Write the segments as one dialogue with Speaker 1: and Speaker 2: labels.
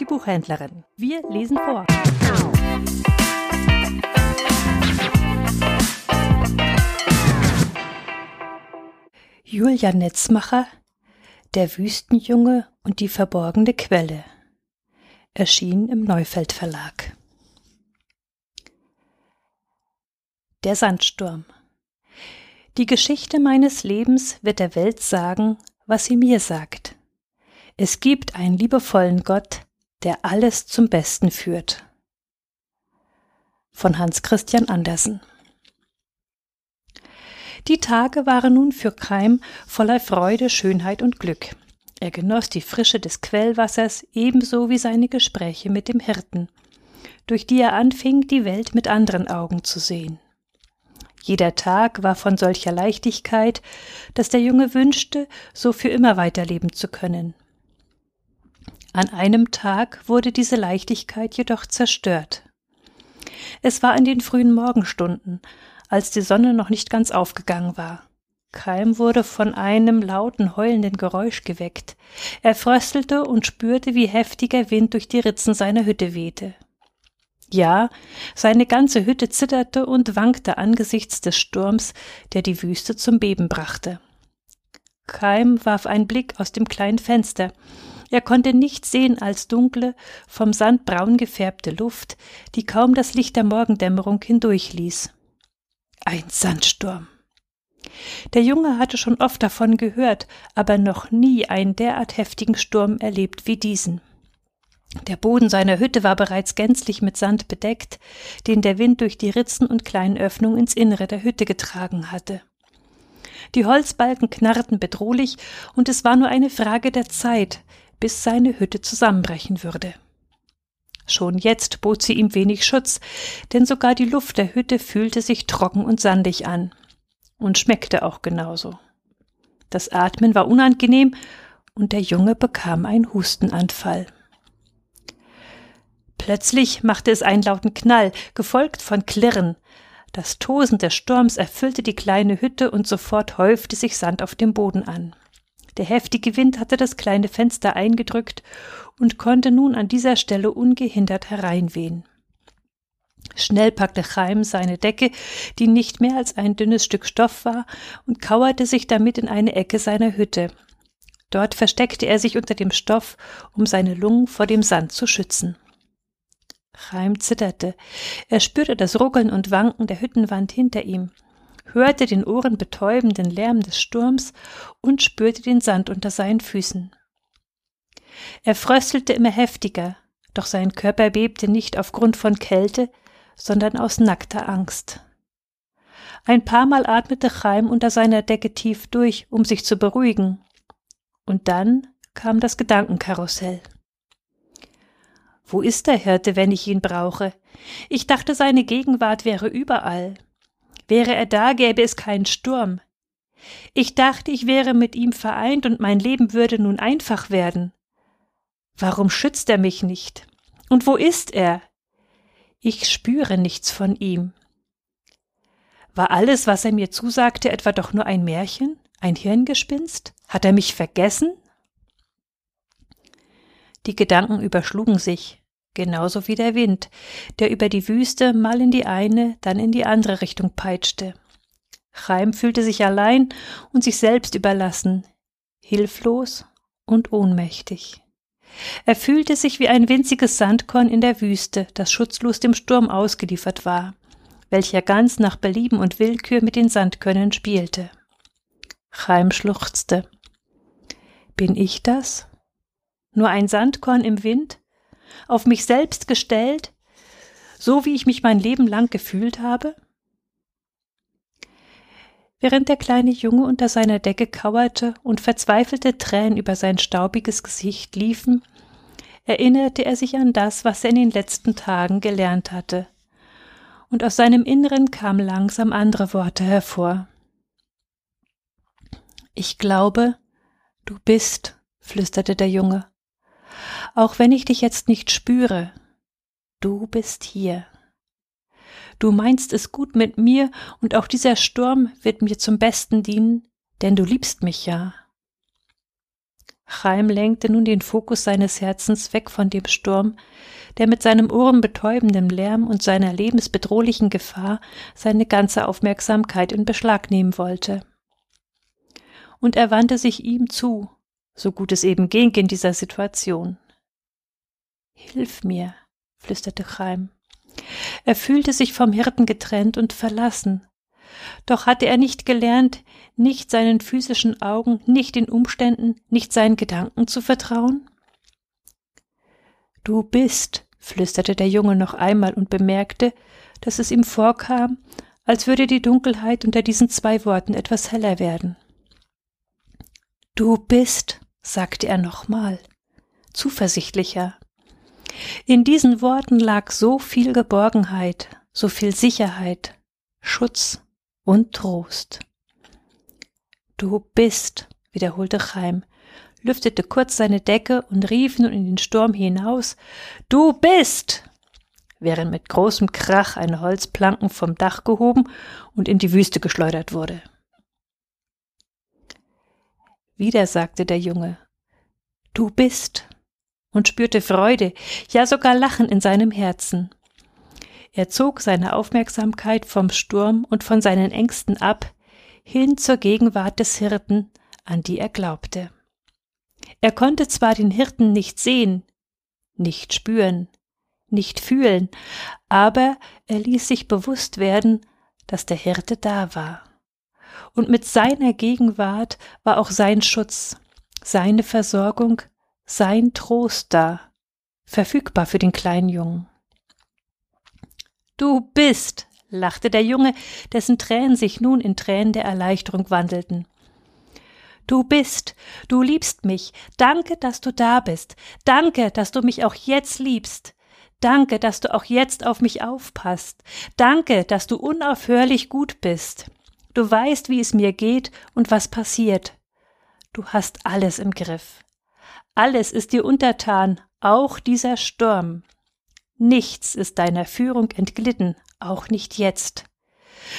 Speaker 1: die Buchhändlerin. Wir lesen vor. Julia Netzmacher Der Wüstenjunge und die verborgene Quelle erschien im Neufeld Verlag. Der Sandsturm Die Geschichte meines Lebens wird der Welt sagen, was sie mir sagt. Es gibt einen liebevollen Gott, der alles zum Besten führt. Von Hans Christian Andersen die Tage waren nun für Keim voller Freude, Schönheit und Glück. Er genoss die Frische des Quellwassers ebenso wie seine Gespräche mit dem Hirten, durch die er anfing, die Welt mit anderen Augen zu sehen. Jeder Tag war von solcher Leichtigkeit, dass der Junge wünschte, so für immer weiterleben zu können. An einem Tag wurde diese Leichtigkeit jedoch zerstört. Es war in den frühen Morgenstunden, als die Sonne noch nicht ganz aufgegangen war. Keim wurde von einem lauten, heulenden Geräusch geweckt. Er fröstelte und spürte, wie heftiger Wind durch die Ritzen seiner Hütte wehte. Ja, seine ganze Hütte zitterte und wankte angesichts des Sturms, der die Wüste zum Beben brachte. Keim warf einen Blick aus dem kleinen Fenster. Er konnte nichts sehen als dunkle, vom Sand braun gefärbte Luft, die kaum das Licht der Morgendämmerung hindurchließ. Ein Sandsturm. Der Junge hatte schon oft davon gehört, aber noch nie einen derart heftigen Sturm erlebt wie diesen. Der Boden seiner Hütte war bereits gänzlich mit Sand bedeckt, den der Wind durch die Ritzen und kleinen Öffnungen ins Innere der Hütte getragen hatte. Die Holzbalken knarrten bedrohlich, und es war nur eine Frage der Zeit, bis seine Hütte zusammenbrechen würde. Schon jetzt bot sie ihm wenig Schutz, denn sogar die Luft der Hütte fühlte sich trocken und sandig an. Und schmeckte auch genauso. Das Atmen war unangenehm, und der Junge bekam einen Hustenanfall. Plötzlich machte es einen lauten Knall, gefolgt von Klirren. Das Tosen des Sturms erfüllte die kleine Hütte und sofort häufte sich Sand auf dem Boden an. Der heftige Wind hatte das kleine Fenster eingedrückt und konnte nun an dieser Stelle ungehindert hereinwehen. Schnell packte Chaim seine Decke, die nicht mehr als ein dünnes Stück Stoff war, und kauerte sich damit in eine Ecke seiner Hütte. Dort versteckte er sich unter dem Stoff, um seine Lungen vor dem Sand zu schützen. Chaim zitterte. Er spürte das Ruckeln und Wanken der Hüttenwand hinter ihm hörte den ohrenbetäubenden Lärm des Sturms und spürte den Sand unter seinen Füßen. Er fröstelte immer heftiger, doch sein Körper bebte nicht aufgrund von Kälte, sondern aus nackter Angst. Ein paar Mal atmete Chaim unter seiner Decke tief durch, um sich zu beruhigen. Und dann kam das Gedankenkarussell. Wo ist der Hirte, wenn ich ihn brauche? Ich dachte, seine Gegenwart wäre überall. Wäre er da, gäbe es keinen Sturm. Ich dachte, ich wäre mit ihm vereint und mein Leben würde nun einfach werden. Warum schützt er mich nicht? Und wo ist er? Ich spüre nichts von ihm. War alles, was er mir zusagte, etwa doch nur ein Märchen, ein Hirngespinst? Hat er mich vergessen? Die Gedanken überschlugen sich genauso wie der Wind, der über die Wüste mal in die eine, dann in die andere Richtung peitschte. Chaim fühlte sich allein und sich selbst überlassen, hilflos und ohnmächtig. Er fühlte sich wie ein winziges Sandkorn in der Wüste, das schutzlos dem Sturm ausgeliefert war, welcher ganz nach Belieben und Willkür mit den Sandkörnern spielte. Chaim schluchzte. Bin ich das? Nur ein Sandkorn im Wind? Auf mich selbst gestellt, so wie ich mich mein Leben lang gefühlt habe? Während der kleine Junge unter seiner Decke kauerte und verzweifelte Tränen über sein staubiges Gesicht liefen, erinnerte er sich an das, was er in den letzten Tagen gelernt hatte, und aus seinem Inneren kamen langsam andere Worte hervor. Ich glaube, du bist, flüsterte der Junge, auch wenn ich dich jetzt nicht spüre, du bist hier. Du meinst es gut mit mir, und auch dieser Sturm wird mir zum Besten dienen, denn du liebst mich ja. Chaim lenkte nun den Fokus seines Herzens weg von dem Sturm, der mit seinem ohrenbetäubenden Lärm und seiner lebensbedrohlichen Gefahr seine ganze Aufmerksamkeit in Beschlag nehmen wollte. Und er wandte sich ihm zu, so gut es eben ging in dieser Situation. Hilf mir, flüsterte Chaim. Er fühlte sich vom Hirten getrennt und verlassen. Doch hatte er nicht gelernt, nicht seinen physischen Augen, nicht den Umständen, nicht seinen Gedanken zu vertrauen? Du bist, flüsterte der Junge noch einmal und bemerkte, dass es ihm vorkam, als würde die Dunkelheit unter diesen zwei Worten etwas heller werden. Du bist, sagte er nochmal, zuversichtlicher. In diesen Worten lag so viel Geborgenheit, so viel Sicherheit, Schutz und Trost. Du bist, wiederholte Chaim, lüftete kurz seine Decke und rief nun in den Sturm hinaus Du bist. während mit großem Krach eine Holzplanken vom Dach gehoben und in die Wüste geschleudert wurde. Wieder sagte der Junge Du bist und spürte Freude, ja sogar Lachen in seinem Herzen. Er zog seine Aufmerksamkeit vom Sturm und von seinen Ängsten ab, hin zur Gegenwart des Hirten, an die er glaubte. Er konnte zwar den Hirten nicht sehen, nicht spüren, nicht fühlen, aber er ließ sich bewusst werden, dass der Hirte da war. Und mit seiner Gegenwart war auch sein Schutz, seine Versorgung, sein Trost da, verfügbar für den kleinen Jungen. Du bist, lachte der Junge, dessen Tränen sich nun in Tränen der Erleichterung wandelten. Du bist, du liebst mich. Danke, dass du da bist. Danke, dass du mich auch jetzt liebst. Danke, dass du auch jetzt auf mich aufpasst. Danke, dass du unaufhörlich gut bist. Du weißt, wie es mir geht und was passiert. Du hast alles im Griff. Alles ist dir untertan, auch dieser Sturm. Nichts ist deiner Führung entglitten, auch nicht jetzt.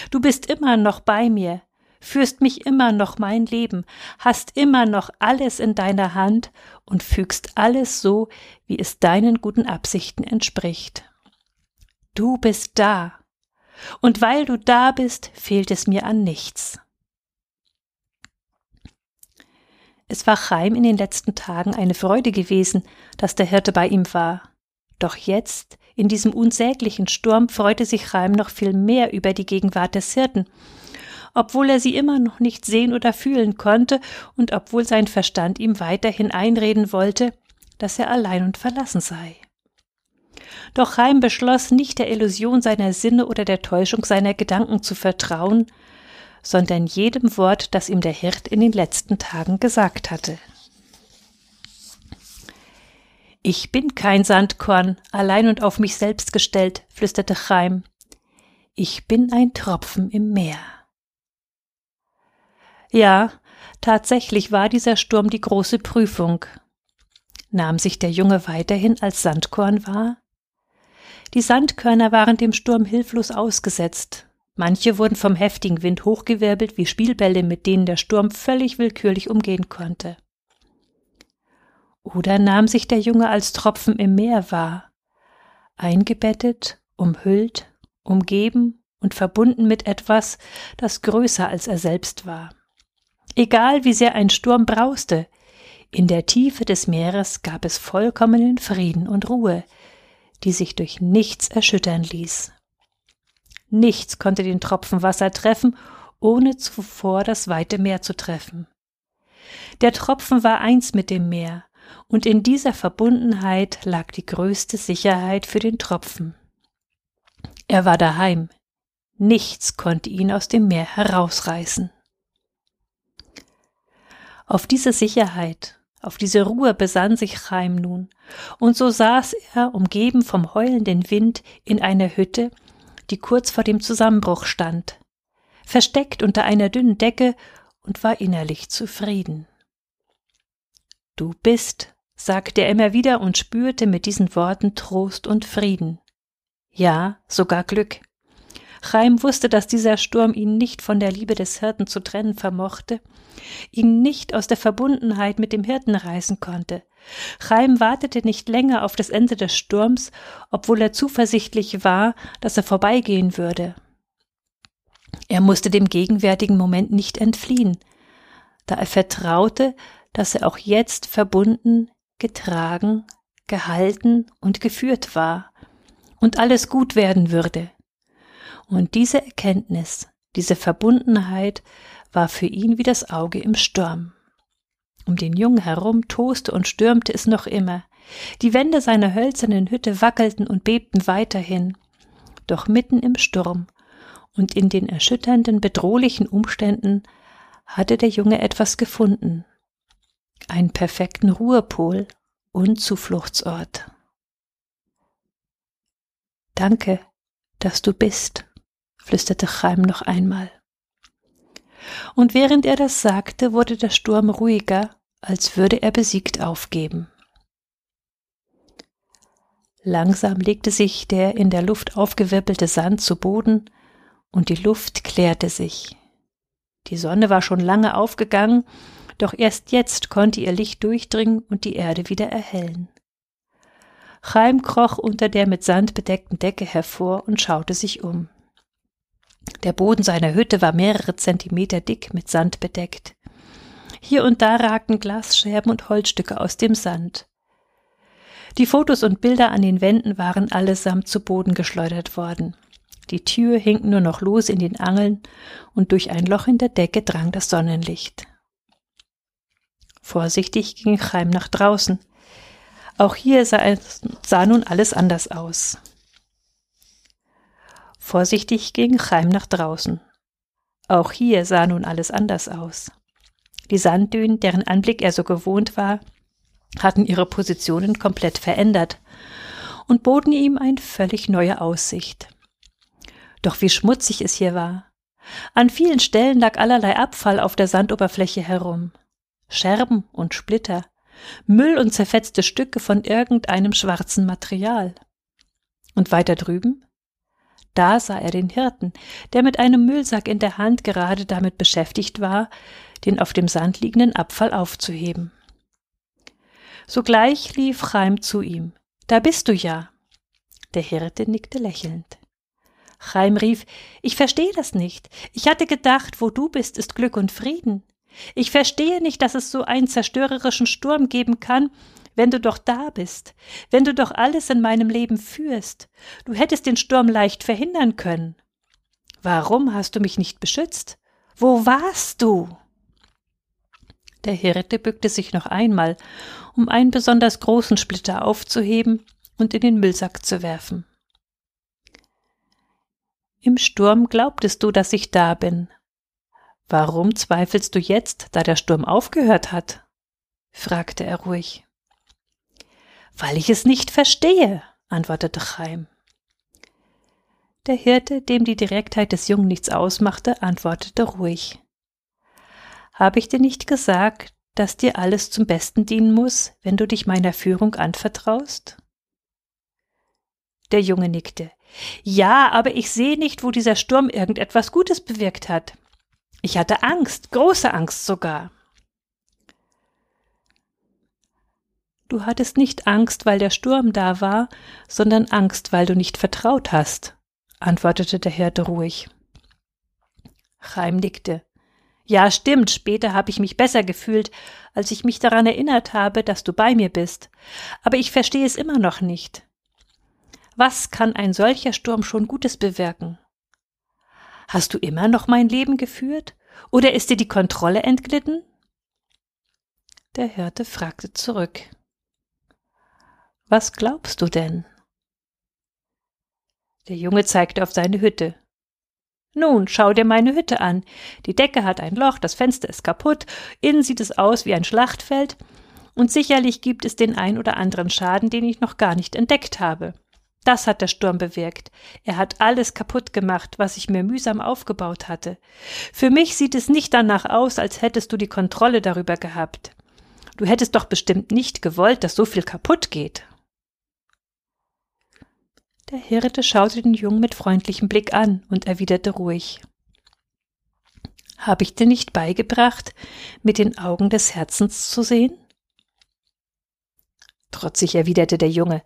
Speaker 1: Du bist immer noch bei mir, führst mich immer noch mein Leben, hast immer noch alles in deiner Hand und fügst alles so, wie es deinen guten Absichten entspricht. Du bist da, und weil du da bist, fehlt es mir an nichts. Es war Chaim in den letzten Tagen eine Freude gewesen, dass der Hirte bei ihm war. Doch jetzt, in diesem unsäglichen Sturm, freute sich Chaim noch viel mehr über die Gegenwart des Hirten, obwohl er sie immer noch nicht sehen oder fühlen konnte und obwohl sein Verstand ihm weiterhin einreden wollte, dass er allein und verlassen sei. Doch Chaim beschloss, nicht der Illusion seiner Sinne oder der Täuschung seiner Gedanken zu vertrauen, sondern jedem Wort, das ihm der Hirt in den letzten Tagen gesagt hatte. Ich bin kein Sandkorn, allein und auf mich selbst gestellt, flüsterte Chaim. Ich bin ein Tropfen im Meer. Ja, tatsächlich war dieser Sturm die große Prüfung. Nahm sich der Junge weiterhin als Sandkorn wahr? Die Sandkörner waren dem Sturm hilflos ausgesetzt, Manche wurden vom heftigen Wind hochgewirbelt wie Spielbälle, mit denen der Sturm völlig willkürlich umgehen konnte. Oder nahm sich der Junge als Tropfen im Meer wahr, eingebettet, umhüllt, umgeben und verbunden mit etwas, das größer als er selbst war. Egal wie sehr ein Sturm brauste, in der Tiefe des Meeres gab es vollkommenen Frieden und Ruhe, die sich durch nichts erschüttern ließ. Nichts konnte den Tropfen Wasser treffen, ohne zuvor das weite Meer zu treffen. Der Tropfen war eins mit dem Meer, und in dieser Verbundenheit lag die größte Sicherheit für den Tropfen. Er war daheim. Nichts konnte ihn aus dem Meer herausreißen. Auf diese Sicherheit, auf diese Ruhe besann sich Chaim nun, und so saß er, umgeben vom heulenden Wind, in einer Hütte, die kurz vor dem Zusammenbruch stand, versteckt unter einer dünnen Decke und war innerlich zufrieden. Du bist, sagte er immer wieder und spürte mit diesen Worten Trost und Frieden. Ja, sogar Glück. Chaim wusste, dass dieser Sturm ihn nicht von der Liebe des Hirten zu trennen vermochte, ihn nicht aus der Verbundenheit mit dem Hirten reißen konnte. Chaim wartete nicht länger auf das Ende des Sturms, obwohl er zuversichtlich war, dass er vorbeigehen würde. Er musste dem gegenwärtigen Moment nicht entfliehen, da er vertraute, dass er auch jetzt verbunden, getragen, gehalten und geführt war und alles gut werden würde. Und diese Erkenntnis, diese Verbundenheit war für ihn wie das Auge im Sturm. Um den Jungen herum toste und stürmte es noch immer. Die Wände seiner hölzernen Hütte wackelten und bebten weiterhin. Doch mitten im Sturm und in den erschütternden, bedrohlichen Umständen hatte der Junge etwas gefunden. Einen perfekten Ruhepol und Zufluchtsort. Danke, dass du bist flüsterte Chaim noch einmal. Und während er das sagte, wurde der Sturm ruhiger, als würde er besiegt aufgeben. Langsam legte sich der in der Luft aufgewirbelte Sand zu Boden, und die Luft klärte sich. Die Sonne war schon lange aufgegangen, doch erst jetzt konnte ihr Licht durchdringen und die Erde wieder erhellen. Chaim kroch unter der mit Sand bedeckten Decke hervor und schaute sich um. Der Boden seiner Hütte war mehrere Zentimeter dick mit Sand bedeckt. Hier und da ragten Glasscherben und Holzstücke aus dem Sand. Die Fotos und Bilder an den Wänden waren allesamt zu Boden geschleudert worden. Die Tür hing nur noch los in den Angeln und durch ein Loch in der Decke drang das Sonnenlicht. Vorsichtig ging Chaim nach draußen. Auch hier sah, sah nun alles anders aus. Vorsichtig ging Chaim nach draußen. Auch hier sah nun alles anders aus. Die Sanddünen, deren Anblick er so gewohnt war, hatten ihre Positionen komplett verändert und boten ihm eine völlig neue Aussicht. Doch wie schmutzig es hier war. An vielen Stellen lag allerlei Abfall auf der Sandoberfläche herum. Scherben und Splitter, Müll und zerfetzte Stücke von irgendeinem schwarzen Material. Und weiter drüben? Da sah er den Hirten, der mit einem Müllsack in der Hand gerade damit beschäftigt war, den auf dem Sand liegenden Abfall aufzuheben. Sogleich lief Chaim zu ihm. Da bist du ja. Der Hirte nickte lächelnd. Chaim rief, ich verstehe das nicht. Ich hatte gedacht, wo du bist, ist Glück und Frieden. Ich verstehe nicht, dass es so einen zerstörerischen Sturm geben kann, wenn du doch da bist, wenn du doch alles in meinem Leben führst, du hättest den Sturm leicht verhindern können. Warum hast du mich nicht beschützt? Wo warst du? Der Hirte bückte sich noch einmal, um einen besonders großen Splitter aufzuheben und in den Müllsack zu werfen. Im Sturm glaubtest du, dass ich da bin. Warum zweifelst du jetzt, da der Sturm aufgehört hat? fragte er ruhig. Weil ich es nicht verstehe, antwortete Chaim. Der Hirte, dem die Direktheit des Jungen nichts ausmachte, antwortete ruhig. Habe ich dir nicht gesagt, dass dir alles zum Besten dienen muss, wenn du dich meiner Führung anvertraust? Der Junge nickte. Ja, aber ich sehe nicht, wo dieser Sturm irgendetwas Gutes bewirkt hat. Ich hatte Angst, große Angst sogar. Du hattest nicht Angst, weil der Sturm da war, sondern Angst, weil du nicht vertraut hast, antwortete der Hirte ruhig. Chaim nickte. Ja, stimmt, später habe ich mich besser gefühlt, als ich mich daran erinnert habe, dass du bei mir bist. Aber ich verstehe es immer noch nicht. Was kann ein solcher Sturm schon Gutes bewirken? Hast du immer noch mein Leben geführt? Oder ist dir die Kontrolle entglitten? Der Hirte fragte zurück. Was glaubst du denn? Der Junge zeigte auf seine Hütte. Nun, schau dir meine Hütte an. Die Decke hat ein Loch, das Fenster ist kaputt, innen sieht es aus wie ein Schlachtfeld, und sicherlich gibt es den ein oder anderen Schaden, den ich noch gar nicht entdeckt habe. Das hat der Sturm bewirkt. Er hat alles kaputt gemacht, was ich mir mühsam aufgebaut hatte. Für mich sieht es nicht danach aus, als hättest du die Kontrolle darüber gehabt. Du hättest doch bestimmt nicht gewollt, dass so viel kaputt geht. Der Hirte schaute den Jungen mit freundlichem Blick an und erwiderte ruhig Hab ich dir nicht beigebracht, mit den Augen des Herzens zu sehen? Trotzig erwiderte der Junge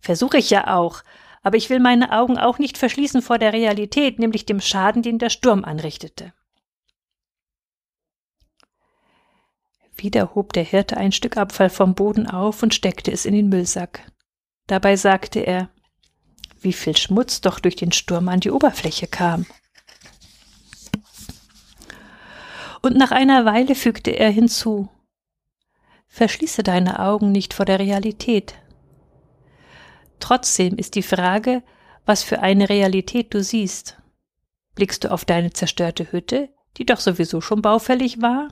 Speaker 1: Versuche ich ja auch, aber ich will meine Augen auch nicht verschließen vor der Realität, nämlich dem Schaden, den der Sturm anrichtete. Wieder hob der Hirte ein Stück Abfall vom Boden auf und steckte es in den Müllsack. Dabei sagte er, wie viel Schmutz doch durch den Sturm an die Oberfläche kam. Und nach einer Weile fügte er hinzu, Verschließe deine Augen nicht vor der Realität. Trotzdem ist die Frage, was für eine Realität du siehst. Blickst du auf deine zerstörte Hütte, die doch sowieso schon baufällig war?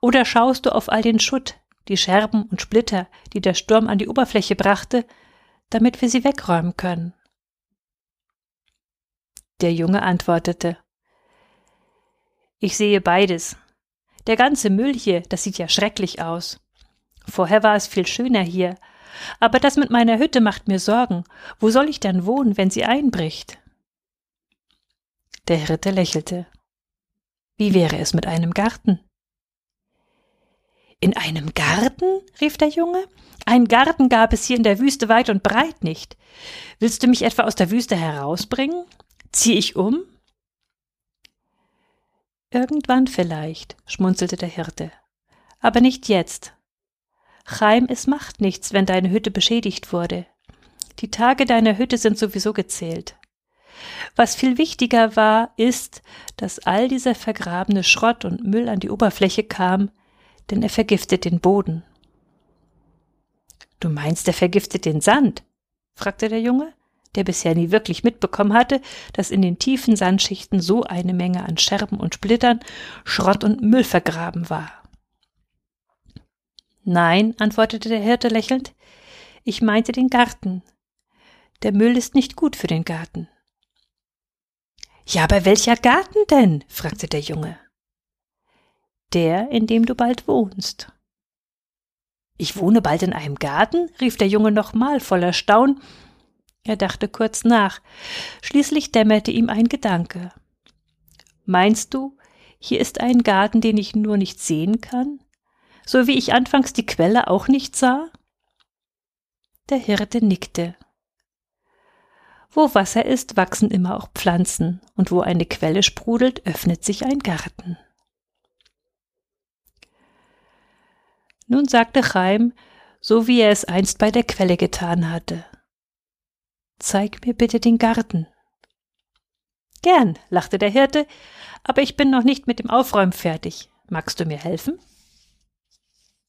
Speaker 1: Oder schaust du auf all den Schutt, die Scherben und Splitter, die der Sturm an die Oberfläche brachte, damit wir sie wegräumen können? Der Junge antwortete Ich sehe beides. Der ganze Müll hier, das sieht ja schrecklich aus. Vorher war es viel schöner hier, aber das mit meiner Hütte macht mir Sorgen. Wo soll ich dann wohnen, wenn sie einbricht? Der Hirte lächelte. Wie wäre es mit einem Garten? In einem Garten? rief der Junge. Ein Garten gab es hier in der Wüste weit und breit nicht. Willst du mich etwa aus der Wüste herausbringen? Zieh ich um? Irgendwann vielleicht, schmunzelte der Hirte. Aber nicht jetzt. Chaim, es macht nichts, wenn deine Hütte beschädigt wurde. Die Tage deiner Hütte sind sowieso gezählt. Was viel wichtiger war, ist, dass all dieser vergrabene Schrott und Müll an die Oberfläche kam, denn er vergiftet den Boden. Du meinst, er vergiftet den Sand? fragte der Junge, der bisher nie wirklich mitbekommen hatte, dass in den tiefen Sandschichten so eine Menge an Scherben und Splittern, Schrott und Müll vergraben war. Nein, antwortete der Hirte lächelnd, ich meinte den Garten. Der Müll ist nicht gut für den Garten. Ja, aber welcher Garten denn? fragte der Junge. Der, in dem du bald wohnst. Ich wohne bald in einem Garten? rief der Junge nochmal voller Staun. Er dachte kurz nach. Schließlich dämmerte ihm ein Gedanke. Meinst du, hier ist ein Garten, den ich nur nicht sehen kann? so wie ich anfangs die Quelle auch nicht sah? Der Hirte nickte. Wo Wasser ist, wachsen immer auch Pflanzen, und wo eine Quelle sprudelt, öffnet sich ein Garten. Nun sagte Chaim, so wie er es einst bei der Quelle getan hatte. Zeig mir bitte den Garten. Gern, lachte der Hirte, aber ich bin noch nicht mit dem Aufräumen fertig. Magst du mir helfen?